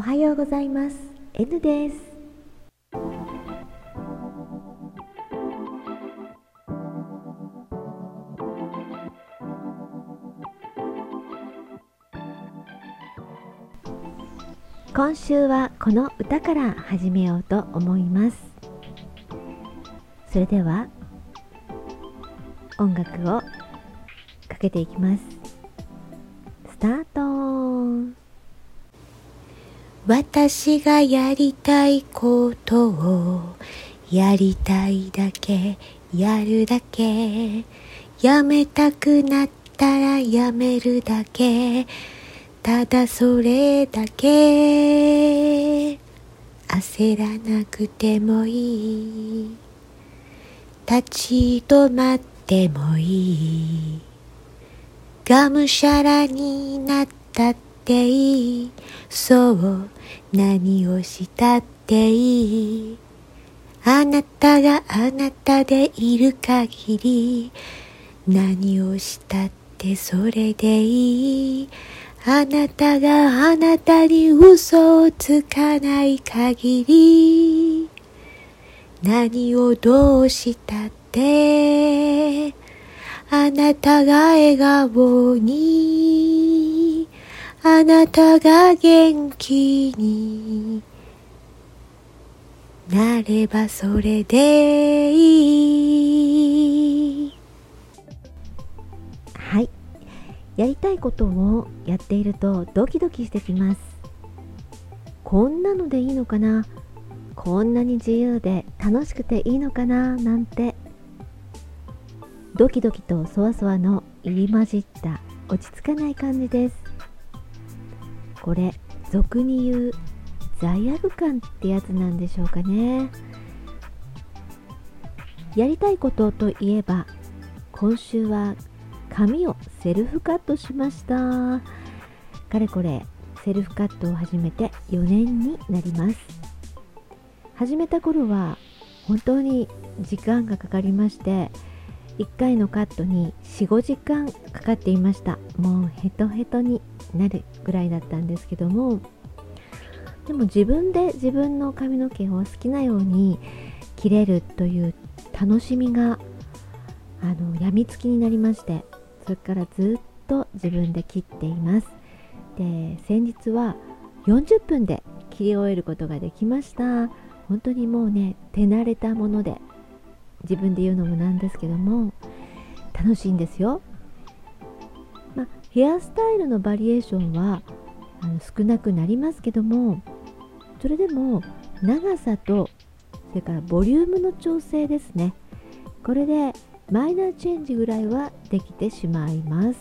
おはようございます。N です。今週はこの歌から始めようと思います。それでは音楽をかけていきます。スタート私がやりたいことをやりたいだけやるだけ。やめたくなったらやめるだけ。ただそれだけ。焦らなくてもいい。立ち止まってもいい。がむしゃらになったっていい。そう何をしたっていい。あなたがあなたでいる限り何をしたってそれでいい。あなたがあなたに嘘をつかない限り何をどうしたってあなたが笑顔にあなたが元気になればそれでいい。はい。やりたいことをやっているとドキドキしてきます。こんなのでいいのかなこんなに自由で楽しくていいのかななんて。ドキドキとそわそわの入り混じった落ち着かない感じです。これ俗に言う罪悪感ってやつなんでしょうかね。やりたいことといえば今週は髪をセルフカットしました。かれこれセルフカットを始めて4年になります。始めた頃は本当に時間がかかりまして1回のカットに45時間かかっていました。もうヘトヘトになるぐらいだったんですけども。でも自分で自分の髪の毛を好きなように切れるという楽しみがあの病みつきになりましてそれからずっと自分で切っています。で先日は40分で切り終えることができました。本当にもうね手慣れたもので自分で言うのもなんですけども楽しいんですよ、まあ、ヘアスタイルのバリエーションはあの少なくなりますけどもそれでも長さとそれからボリュームの調整ですね。これでマイナーチェンジぐらいはできてしまいます。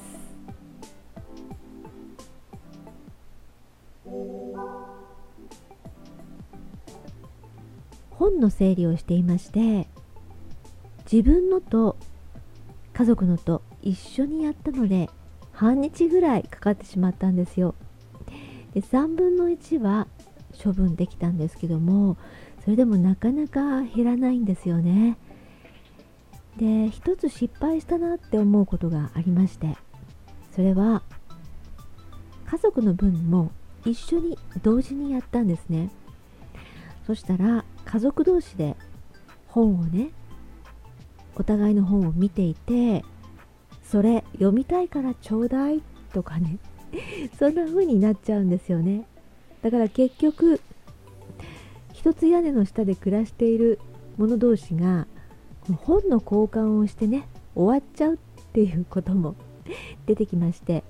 本の整理をしていまして自分のと家族のと一緒にやったので半日ぐらいかかってしまったんですよ。で3分の1は処分できたんですけどもそれでもなかなか減らないんですよね。で一つ失敗したなって思うことがありましてそれは家族の分も一緒に同時にやったんですね。そしたら家族同士で本をねお互いの本を見ていてそれ読みたいからちょうだいとかね そんな風になっちゃうんですよね。だから結局一つ屋根の下で暮らしている者同士が本の交換をしてね終わっちゃうっていうことも 出てきまして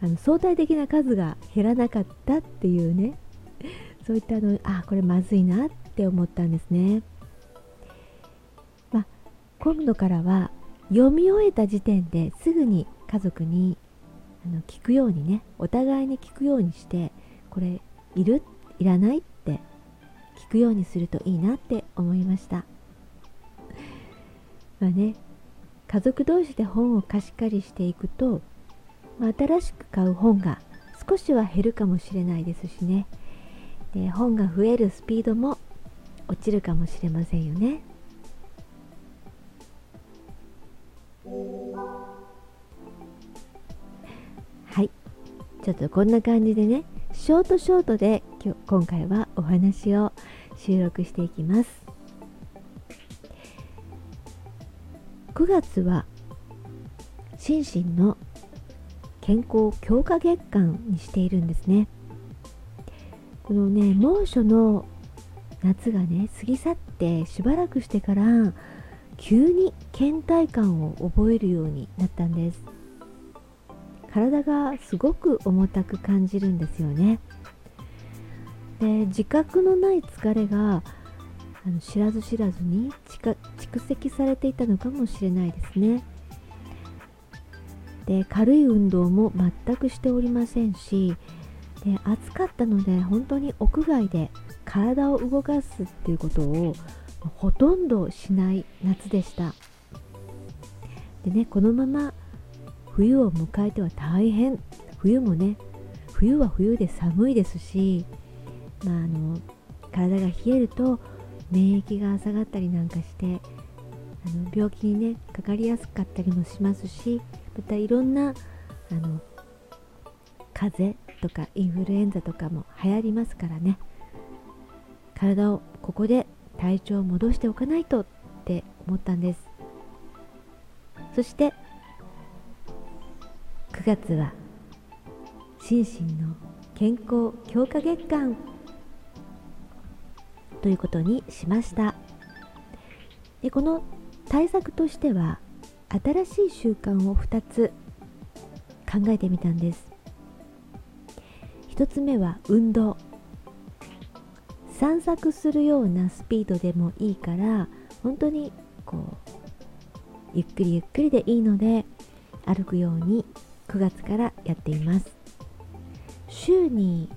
あの相対的な数が減らなかったっていうねそういったのあこれまずいなって思ったんですね、今度からは読み終えた時点ですぐに家族にあの聞くようにねお互いに聞くようにしてこれいる？いらない？って聞くようにするといいなって思いました。まあね家族同士で本を貸し借りしていくと、まあ、新しく買う本が少しは減るかもしれないですしね。で本が増えるスピードも落ちるかもしれませんよね。ちょっとこんな感じでねショートショートで今日今回はお話を収録していきます。9月は心身の健康強化月間にしているんですね。このね猛暑の夏がね過ぎ去ってしばらくしてから急に倦怠感を覚えるようになったんです。体がすごく重たく感じるんですよね。で自覚のない疲れがあの知ら蓄らずに蓄積されていたのかもしれないですね。で軽い運動も全くしておりませんしで暑かったので本当に屋外で体を動かすっていうことをほとんどしない夏でした。でねこのまま冬を迎えては大変。冬もね冬は冬で寒いですし、まあ、あの体が冷えると免疫が下がったりなんかしてあの病気にねかかりやすかったりもしますしまたいろんなあの風邪とかインフルエンザとかも流行りますからね。体をここで体調を戻しておかないとって思ったんです。そして月は心身の健康強化月間。ということにしました。でこの対策としては新しい習慣を2つ考えてみたんです。1つ目は運動。散策するようなスピードでもいいから本当にこうゆっくりゆっくりでいいので歩くように9月からやっています。週に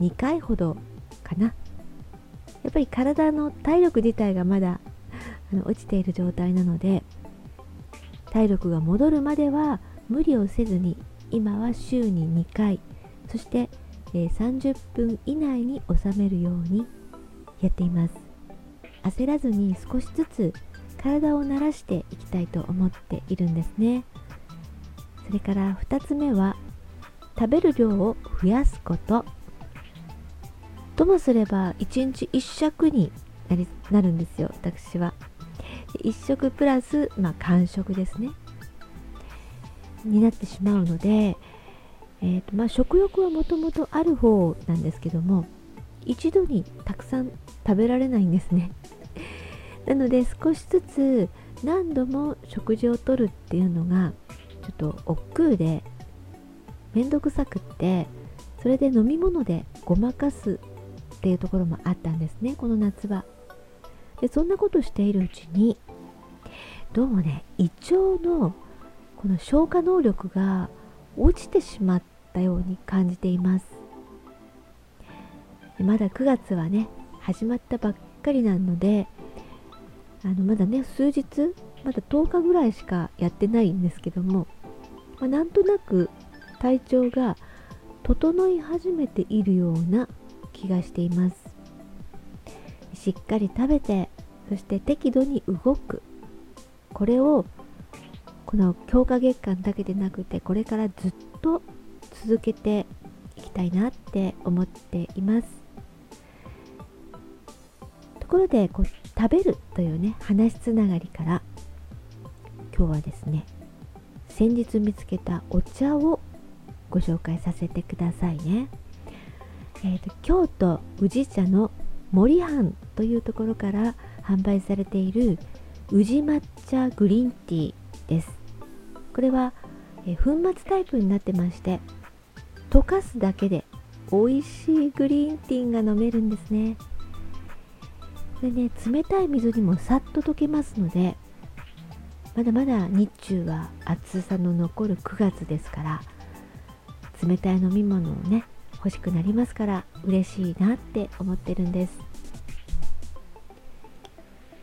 2回ほどかな。やっぱり体の体力自体がまだあの落ちている状態なので体力が戻るまでは無理をせずに今は週に2回そして、え、30分以内に収めるようにやっています。焦らずに少しずつ体を慣らしていきたいと思っているんですね。それから2つ目は食べる量を増やすこと。ともすれば1日1食になりなるんですよ私は。1食プラス、まあ、間食ですね。になってしまうので、えーとまあ、食欲はもともとある方なんですけども一度にたくさん食べられないんですね。なので少しずつ何度も食事をとるっていうのがちょっと億劫でめんどくさくってそれで飲み物でごまかすっていうところもあったんですねこの夏は。でそんなことしているうちにどうもね胃腸のこの消化能力が落ちてしまったように感じています。まだ9月はね始まったばっかりなのであのまだね数日まだ10日ぐらいしかやってないんですけども、まあ、なんとなく体調が整い始めているような気がしています。しっかり食べてそして適度に動く。これをこの強化月間だけでなくてこれからずっと続けていきたいなって思っています。ところでこう食べるというね話つながりから今日はですね先日見つけたお茶をご紹介させてくださいね、えーと、京都宇治茶の森藩というところから販売されている宇治抹茶グリーンティーです。これは、えー、粉末タイプになってまして溶かすだけで美味しいグリーンティーが飲めるんですね。でね冷たい水にもさっと溶けますのでまだまだ日中は暑さの残る9月ですから冷たい飲み物をね欲しくなりますから嬉しいなって思ってるんです。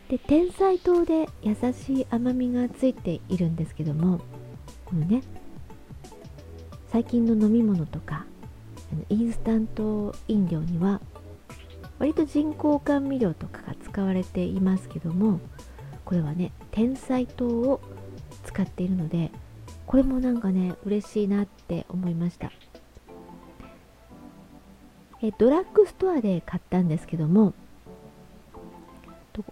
で天才糖で優しい甘みがついているんですけどもこのね最近の飲み物とかインスタント飲料には割と人工甘味料とかが使われていますけどもこれはね天才糖を使っているのでこれもなんかね嬉しいなって思いました。えドラッグストアで買ったんですけども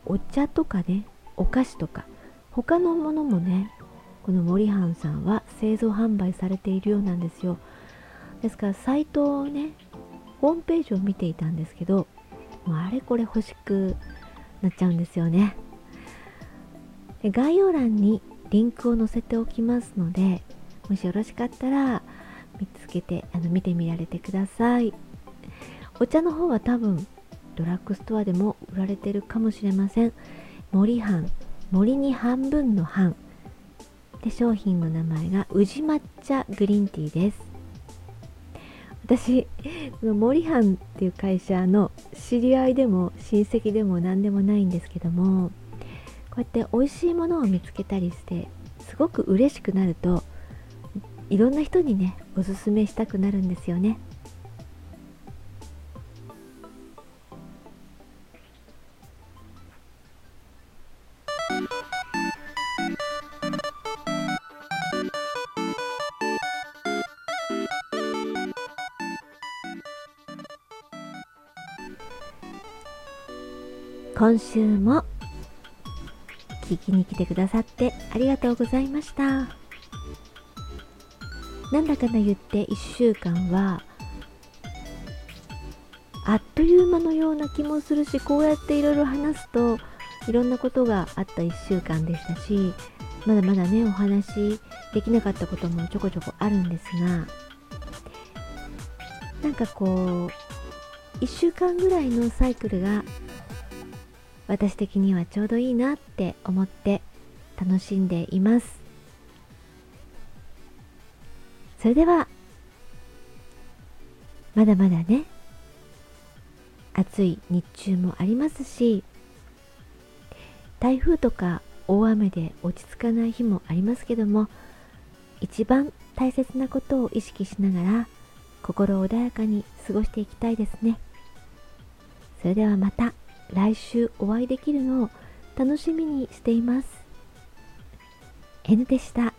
お茶とかねお菓子とか他のものもねこの森半さんは製造販売されているようなんですよ。ですからサイトをねホームページを見ていたんですけどもうあれこれ欲しくなっちゃうんですよね。概要欄にリンクを載せておきますのでもしよろしかったら見つけてあの見てみられてください。お茶の方は多分ドラッグストアでも売られてるかもしれません。森半森に半分の半で商品の名前が宇治抹茶グリーンティーです。私この森半っていう会社の知り合いでも親戚でも何でもないんですけどもこうやって美味しいものを見つけたりしてすごく嬉しくなるといろんな人にねおすすめしたくなるんですよね。今週も聞きに来てくださってありがとうございました。なんだかんだ言って1週間はあっという間のような気もするしこうやっていろいろ話すといろんなことがあった1週間でしたしまだまだねお話できなかったこともちょこちょこあるんですがなんかこう1週間ぐらいのサイクルが私的にはちょうどいいなって思って楽しんでいます。それではまだまだね暑い日中もありますし台風とか大雨で落ち着かない日もありますけども一番大切なことを意識しながら心穏やかに過ごしていきたいですね。それではまた。来週お会いできるのを楽しみにしています。N でした。